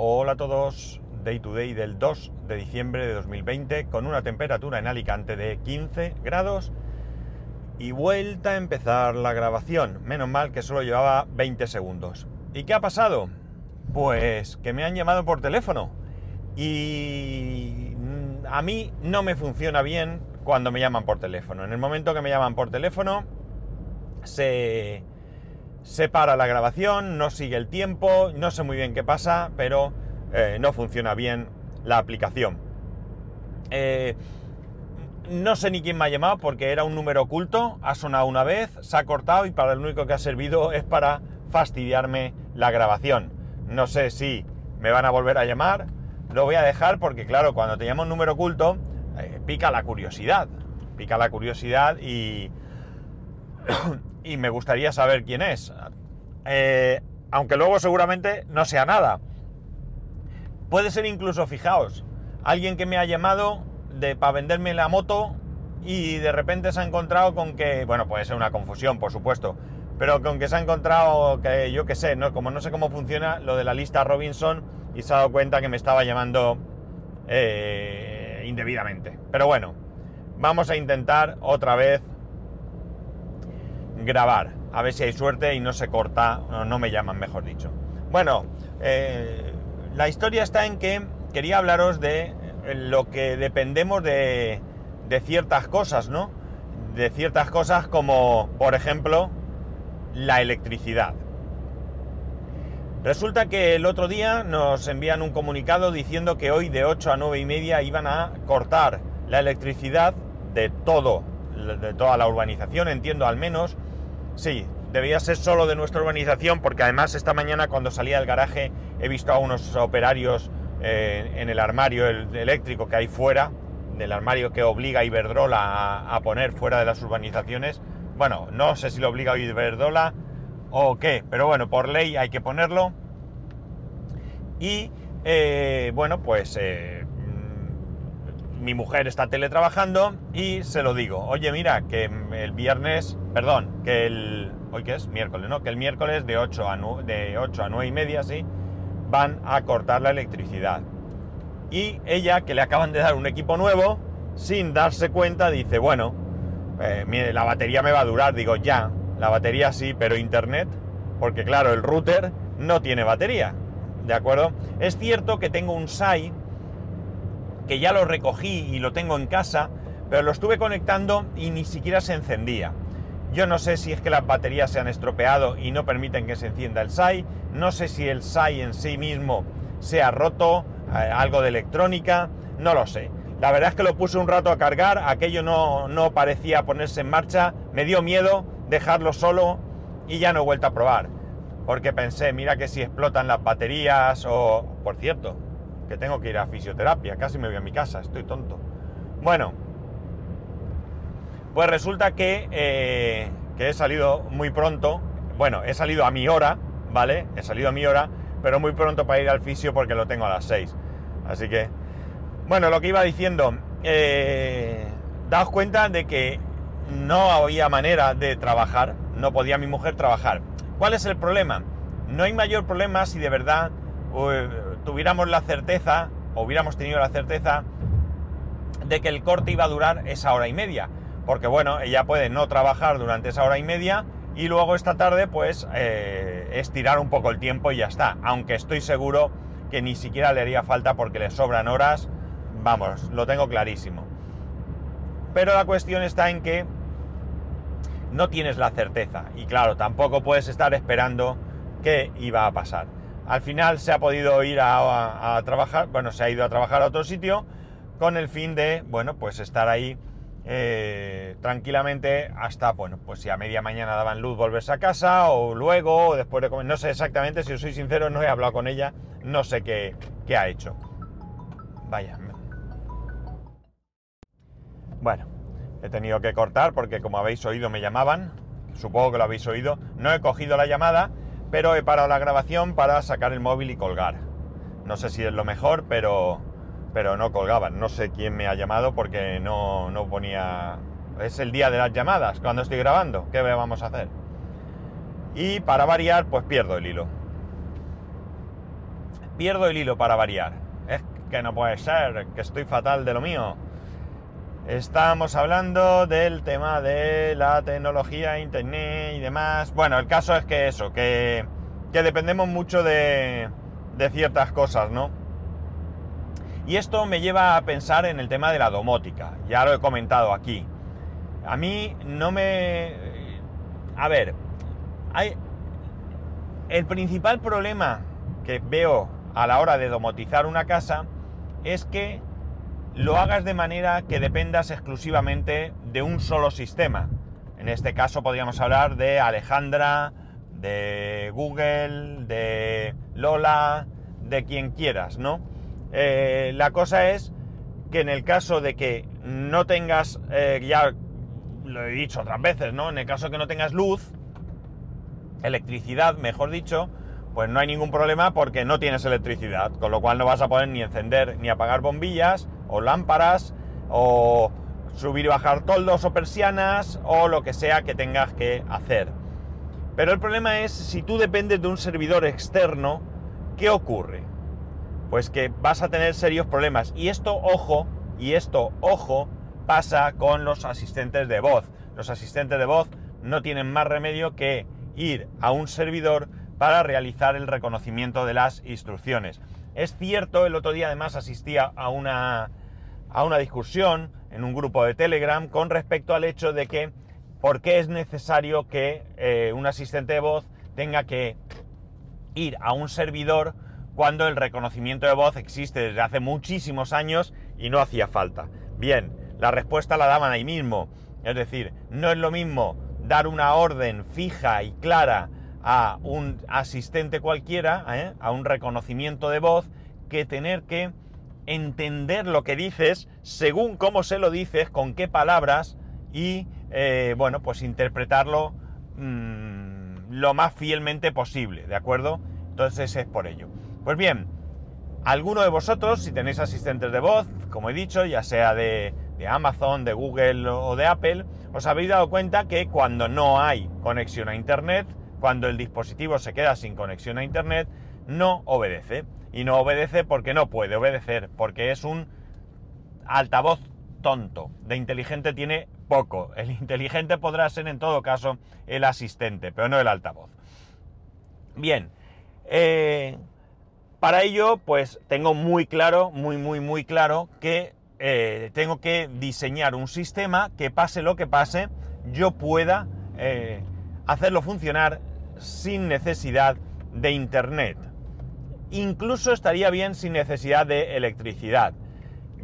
Hola a todos, Day to Day del 2 de diciembre de 2020 con una temperatura en Alicante de 15 grados y vuelta a empezar la grabación. Menos mal que solo llevaba 20 segundos. ¿Y qué ha pasado? Pues que me han llamado por teléfono y a mí no me funciona bien cuando me llaman por teléfono. En el momento que me llaman por teléfono se se para la grabación, no sigue el tiempo, no sé muy bien qué pasa, pero eh, no funciona bien la aplicación. Eh, no sé ni quién me ha llamado porque era un número oculto, ha sonado una vez, se ha cortado y para lo único que ha servido es para fastidiarme la grabación. No sé si me van a volver a llamar, lo voy a dejar porque claro, cuando te llama un número oculto, eh, pica la curiosidad, pica la curiosidad y y me gustaría saber quién es. Eh, aunque luego seguramente no sea nada. Puede ser incluso, fijaos, alguien que me ha llamado de, para venderme la moto y de repente se ha encontrado con que, bueno, puede ser una confusión, por supuesto, pero con que se ha encontrado que yo qué sé, ¿no? como no sé cómo funciona lo de la lista Robinson y se ha dado cuenta que me estaba llamando eh, indebidamente. Pero bueno, vamos a intentar otra vez grabar. A ver si hay suerte y no se corta, no me llaman, mejor dicho. Bueno, eh, la historia está en que quería hablaros de lo que dependemos de, de ciertas cosas, ¿no? De ciertas cosas como, por ejemplo, la electricidad. Resulta que el otro día nos envían un comunicado diciendo que hoy de 8 a 9 y media iban a cortar la electricidad de todo, de toda la urbanización, entiendo al menos, Sí, debía ser solo de nuestra urbanización porque además esta mañana cuando salía del garaje he visto a unos operarios eh, en el armario eléctrico que hay fuera, del armario que obliga a Iberdrola a, poner fuera de las urbanizaciones. Bueno, no sé si lo obliga a Iberdrola o qué, pero bueno, por ley hay que ponerlo. Y eh, bueno, pues eh, mi mujer está teletrabajando y se lo digo, oye mira, que el viernes perdón, que el, hoy que es miércoles, ¿no? Que el miércoles de 8 a, de 8 a 9 y media, sí, van a cortar la electricidad. Y ella, que le acaban de dar un equipo nuevo, sin darse cuenta, dice, bueno, eh, mire, la batería me va a durar. Digo, ya, la batería sí, pero internet, porque claro, el router no tiene batería. ¿De acuerdo? Es cierto que tengo un SAI que ya lo recogí y lo tengo en casa, pero lo estuve conectando y ni siquiera se encendía. Yo no sé si es que las baterías se han estropeado y no permiten que se encienda el SAI. No sé si el SAI en sí mismo se ha roto, eh, algo de electrónica, no lo sé. La verdad es que lo puse un rato a cargar, aquello no, no parecía ponerse en marcha, me dio miedo dejarlo solo y ya no he vuelto a probar. Porque pensé, mira que si explotan las baterías o... Por cierto, que tengo que ir a fisioterapia, casi me voy a mi casa, estoy tonto. Bueno, pues resulta eh, que, he salido muy pronto, bueno, he salido a mi hora, ¿vale? He salido a mi hora, pero muy pronto para ir al fisio porque lo tengo a las 6. Así que, bueno, lo que iba diciendo, eh, daos cuenta de que no había manera de trabajar, no podía mi mujer trabajar. ¿Cuál es el problema? No hay mayor problema si de verdad tuviéramos la certeza, o hubiéramos tenido la certeza, de que el corte iba a durar esa hora y media porque bueno, ella puede no trabajar durante esa hora y media y luego esta tarde pues eh, estirar un poco el tiempo y ya está, aunque estoy seguro que ni siquiera le haría falta porque le sobran horas, vamos, lo tengo clarísimo. Pero la cuestión está en que no tienes la certeza y claro, tampoco puedes estar esperando qué iba a pasar. Al final se ha podido ir a, trabajar, bueno, se ha ido a trabajar a otro sitio con el fin de, bueno, pues estar ahí eh, tranquilamente hasta, bueno, pues si a media mañana daban luz volverse a casa o luego o después de comer, no sé exactamente, si os soy sincero, no he hablado con ella, no sé qué, qué ha hecho. Vaya. Bueno, he tenido que cortar porque como habéis oído me llamaban, supongo que lo habéis oído, no he cogido la llamada, pero he parado la grabación para sacar el móvil y colgar. No sé si es lo mejor, pero pero no colgaban. No sé quién me ha llamado porque no, no ponía... Es el día de las llamadas cuando estoy grabando. ¿Qué vamos a hacer? Y para variar, pues pierdo el hilo. pierdo el hilo para variar. Es que no puede ser, que estoy fatal de lo mío. Estamos hablando del tema de la tecnología, internet y demás. Bueno, el caso es que eso, que, que dependemos mucho de, de ciertas cosas, ¿no? Y esto me lleva a pensar en el tema de la domótica. Ya lo he comentado aquí. A mí no me... A ver, hay... El principal problema que veo a la hora de domotizar una casa es que lo hagas de manera que dependas exclusivamente de un solo sistema. En este caso podríamos hablar de Alejandra, de Google, de Lola, de quien quieras, ¿no? Eh, la cosa es que en el caso de que no tengas, eh, ya lo he dicho otras veces, ¿no? En el caso de que no tengas luz, electricidad, mejor dicho, pues no hay ningún problema porque no tienes electricidad, con lo cual no vas a poder ni encender ni apagar bombillas o lámparas o subir y bajar toldos o persianas o lo que sea que tengas que hacer. Pero el problema es si tú dependes de un servidor externo, ¿qué ocurre? Pues que vas a tener serios problemas. Y esto, ojo, y esto, ojo, pasa con los asistentes de voz. Los asistentes de voz no tienen más remedio que ir a un servidor para realizar el reconocimiento de las instrucciones. Es cierto, el otro día además asistía a una, a una discusión en un grupo de Telegram con respecto al hecho de que por qué es necesario que eh, un asistente de voz tenga que ir a un servidor cuando el reconocimiento de voz existe desde hace muchísimos años y no hacía falta. Bien, la respuesta la daban ahí mismo. Es decir, no es lo mismo dar una orden fija y clara a un asistente cualquiera, ¿eh? a un reconocimiento de voz, que tener que entender lo que dices según cómo se lo dices, con qué palabras y, eh, bueno, pues interpretarlo mmm, lo más fielmente posible, ¿de acuerdo? Entonces es por ello. Pues bien, alguno de vosotros, si tenéis asistentes de voz, como he dicho, ya sea de, de Amazon, de Google o de Apple, os habéis dado cuenta que cuando no hay conexión a Internet, cuando el dispositivo se queda sin conexión a Internet, no obedece. Y no obedece porque no puede obedecer, porque es un altavoz tonto. De inteligente tiene poco. El inteligente podrá ser en todo caso el asistente, pero no el altavoz. Bien, eh, para ello pues tengo muy claro, muy, muy, muy claro que eh, tengo que diseñar un sistema que pase lo que pase, yo pueda eh, hacerlo funcionar sin necesidad de internet. Incluso estaría bien sin necesidad de electricidad.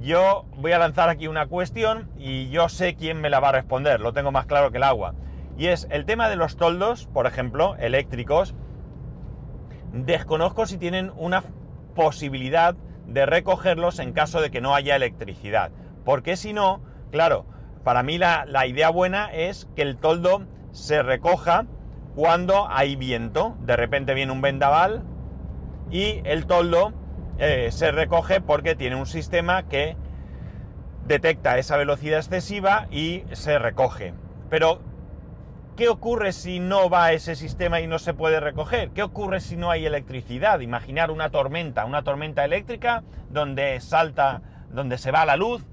Yo voy a lanzar aquí una cuestión y yo sé quién me la va a responder, lo tengo más claro que el agua. Y es el tema de los toldos, por ejemplo, eléctricos. Desconozco si tienen una posibilidad de recogerlos en caso de que no haya electricidad. Porque si no, claro, para mí la, idea buena es que el toldo se recoja cuando hay viento. De repente viene un vendaval y el toldo eh, se recoge porque tiene un sistema que detecta esa velocidad excesiva y se recoge. Pero ¿Qué ocurre si no va ese sistema y no se puede recoger? ¿Qué ocurre si no hay electricidad? Imaginar una tormenta, una tormenta eléctrica donde salta, donde se va la luz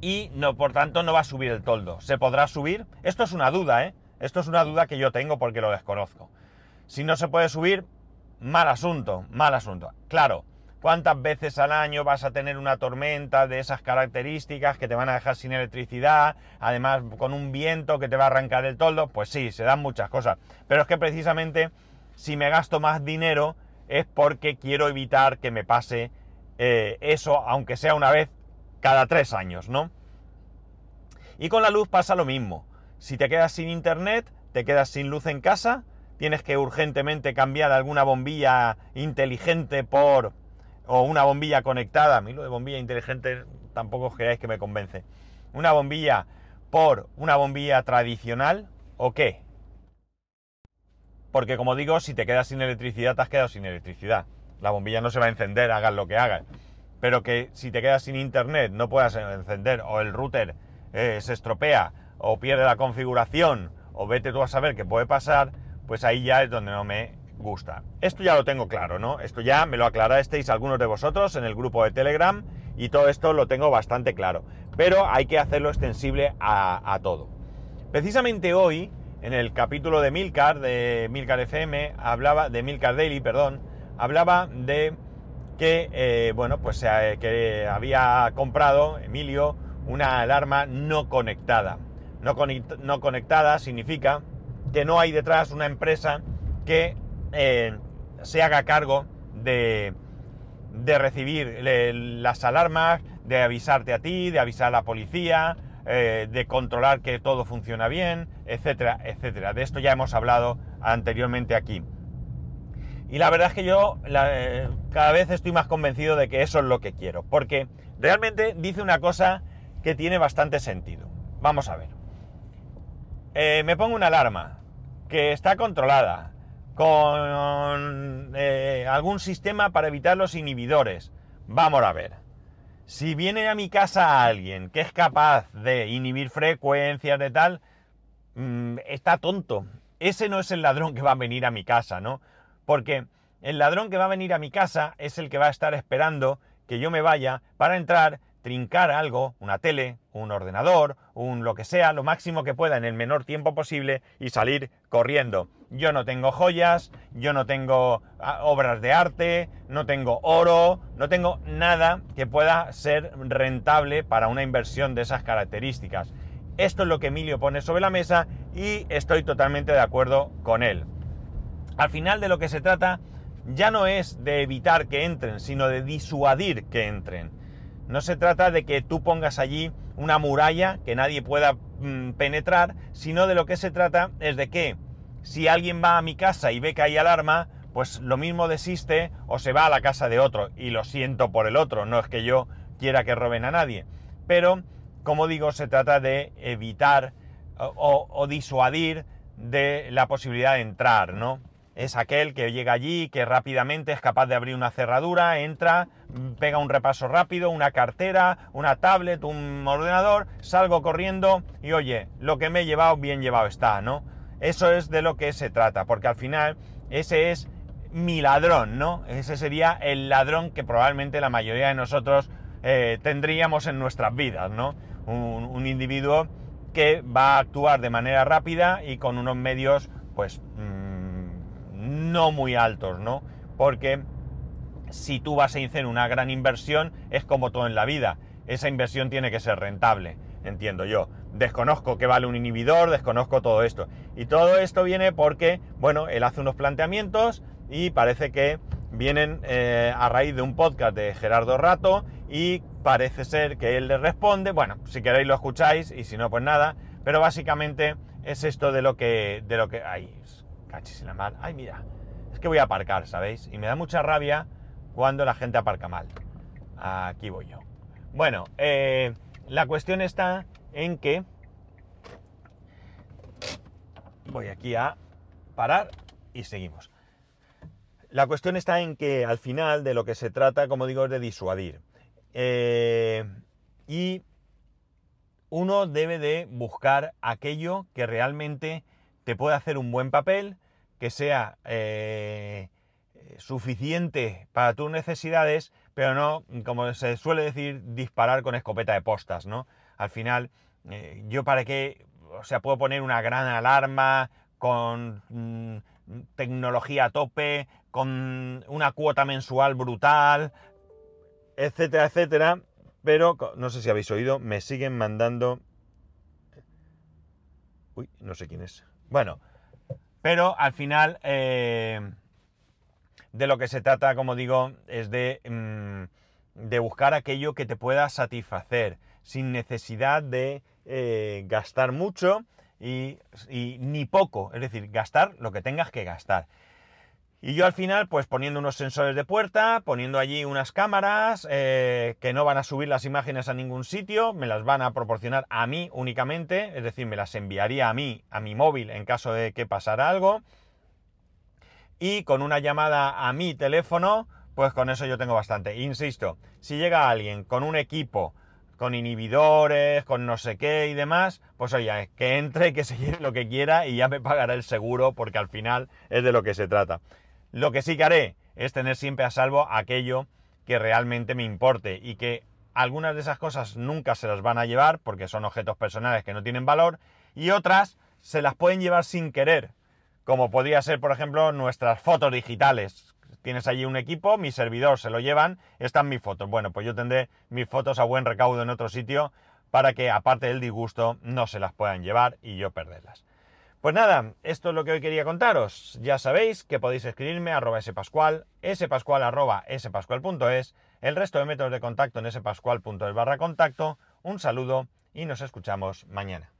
y no, por tanto no va a subir el toldo. ¿Se podrá subir? Esto es una duda, ¿eh? Esto es una duda que yo tengo porque lo desconozco. Si no se puede subir, mal asunto, mal asunto. Claro, ¿Cuántas veces al año vas a tener una tormenta de esas características que te van a dejar sin electricidad, además con un viento que te va a arrancar el toldo? Pues sí, se dan muchas cosas. Pero es que precisamente si me gasto más dinero es porque quiero evitar que me pase eh, eso, aunque sea una vez cada tres años, ¿no? Y con la luz pasa lo mismo. Si te quedas sin internet, te quedas sin luz en casa, tienes que urgentemente cambiar alguna bombilla inteligente por o una bombilla conectada, a mí lo de bombilla inteligente tampoco os creáis que me convence, una bombilla por una bombilla tradicional o qué? Porque como digo, si te quedas sin electricidad, te has quedado sin electricidad. La bombilla no se va a encender, hagas lo que hagas. Pero que si te quedas sin internet, no puedas encender, o el router eh, se estropea, o pierde la configuración, o vete tú a saber qué puede pasar, pues ahí ya es donde no me gusta. Esto ya lo tengo claro, ¿no? Esto ya me lo aclarasteis algunos de vosotros en el grupo de Telegram y todo esto lo tengo bastante claro. Pero hay que hacerlo extensible a, todo. Precisamente hoy, en el capítulo de Milcar, de Milcar FM, hablaba, de Milcar Daily, perdón, hablaba de que, eh, bueno, pues que había comprado Emilio una alarma no conectada. No, no conectada significa que no hay detrás una empresa que eh, se haga cargo de, de recibir las alarmas, de avisarte a ti, de avisar a la policía, eh, de controlar que todo funciona bien, etcétera, etcétera. De esto ya hemos hablado anteriormente aquí. Y la verdad es que yo eh, cada vez estoy más convencido de que eso es lo que quiero, porque realmente dice una cosa que tiene bastante sentido. Vamos a ver. me pongo una alarma que está controlada, con eh, algún sistema para evitar los inhibidores. Vamos a ver. Si viene a mi casa alguien que es capaz de inhibir frecuencias de tal, mm, está tonto. Ese no es el ladrón que va a venir a mi casa, ¿no? Porque el ladrón que va a venir a mi casa es el que va a estar esperando que yo me vaya para entrar trincar algo, una tele, un ordenador, un lo que sea, lo máximo que pueda en el menor tiempo posible y salir corriendo. Yo no tengo joyas, yo no tengo ah, obras de arte, no tengo oro, no tengo nada que pueda ser rentable para una inversión de esas características. Esto es lo que Emilio pone sobre la mesa y estoy totalmente de acuerdo con él. Al final de lo que se trata ya no es de evitar que entren, sino de disuadir que entren. No se trata de que tú pongas allí una muralla que nadie pueda mm, penetrar, sino de lo que se trata es de que si alguien va a mi casa y ve que hay alarma, pues lo mismo desiste o se va a la casa de otro. Y lo siento por el otro, no es que yo quiera que roben a nadie. Pero, como digo, se trata de evitar o, o disuadir de la posibilidad de entrar, ¿no? es aquel que llega allí, que rápidamente es capaz de abrir una cerradura, entra, pega un repaso rápido, una cartera, una tablet, un ordenador, salgo corriendo y oye, lo que me he llevado, bien llevado está, ¿no? Eso es de lo que se trata, porque al final ese es mi ladrón, ¿no? Ese sería el ladrón que probablemente la mayoría de nosotros eh, tendríamos en nuestras vidas, ¿no? Un, individuo que va a actuar de manera rápida y con unos medios, pues... Mm, no muy altos, ¿no? Porque si tú vas a hacer una gran inversión, es como todo en la vida. Esa inversión tiene que ser rentable, entiendo yo. Desconozco qué vale un inhibidor, desconozco todo esto. Y todo esto viene porque, bueno, él hace unos planteamientos y parece que vienen eh, a raíz de un podcast de Gerardo Rato y parece ser que él le responde. Bueno, si queréis lo escucháis y si no, pues nada. Pero básicamente es esto de lo que... De lo que ay, Cachis en la mar. Ay, mira. Es que voy a aparcar, ¿sabéis? Y me da mucha rabia cuando la gente aparca mal. Aquí voy yo. Bueno, eh, la cuestión está en que... Voy aquí a parar y seguimos. La cuestión está en que al final de lo que se trata, como digo, es de disuadir. Eh, y uno debe de buscar aquello que realmente te puede hacer un buen papel, que sea eh, suficiente para tus necesidades, pero no, como se suele decir, disparar con escopeta de postas, ¿no? Al final, eh, yo para qué, o sea, puedo poner una gran alarma con mm, tecnología a tope, con una cuota mensual brutal, etcétera, etcétera, pero no sé si habéis oído, me siguen mandando... Uy, no sé quién es. Bueno, pero al final eh, de lo que se trata, como digo, es de, mm, de, buscar aquello que te pueda satisfacer sin necesidad de eh, gastar mucho y, ni poco, es decir, gastar lo que tengas que gastar. Y yo al final, pues poniendo unos sensores de puerta, poniendo allí unas cámaras eh, que no van a subir las imágenes a ningún sitio, me las van a proporcionar a mí únicamente, es decir, me las enviaría a mí, a mi móvil en caso de que pasara algo. Y con una llamada a mi teléfono, pues con eso yo tengo bastante. Insisto, si llega alguien con un equipo, con inhibidores, con no sé qué y demás, pues oye, que entre, que se lleve lo que quiera y ya me pagará el seguro porque al final es de lo que se trata. Lo que sí que haré es tener siempre a salvo aquello que realmente me importe y que algunas de esas cosas nunca se las van a llevar porque son objetos personales que no tienen valor y otras se las pueden llevar sin querer, como podría ser, por ejemplo, nuestras fotos digitales. Tienes allí un equipo, mi servidor se lo llevan, están mis fotos. Bueno, pues yo tendré mis fotos a buen recaudo en otro sitio para que, aparte del disgusto, no se las puedan llevar y yo perderlas. Pues nada, esto es lo que hoy quería contaros. Ya sabéis que podéis escribirme a arroba spascual, spascual arroba spascual.es, el resto de métodos de contacto en spascual.es barra contacto. Un saludo y nos escuchamos mañana.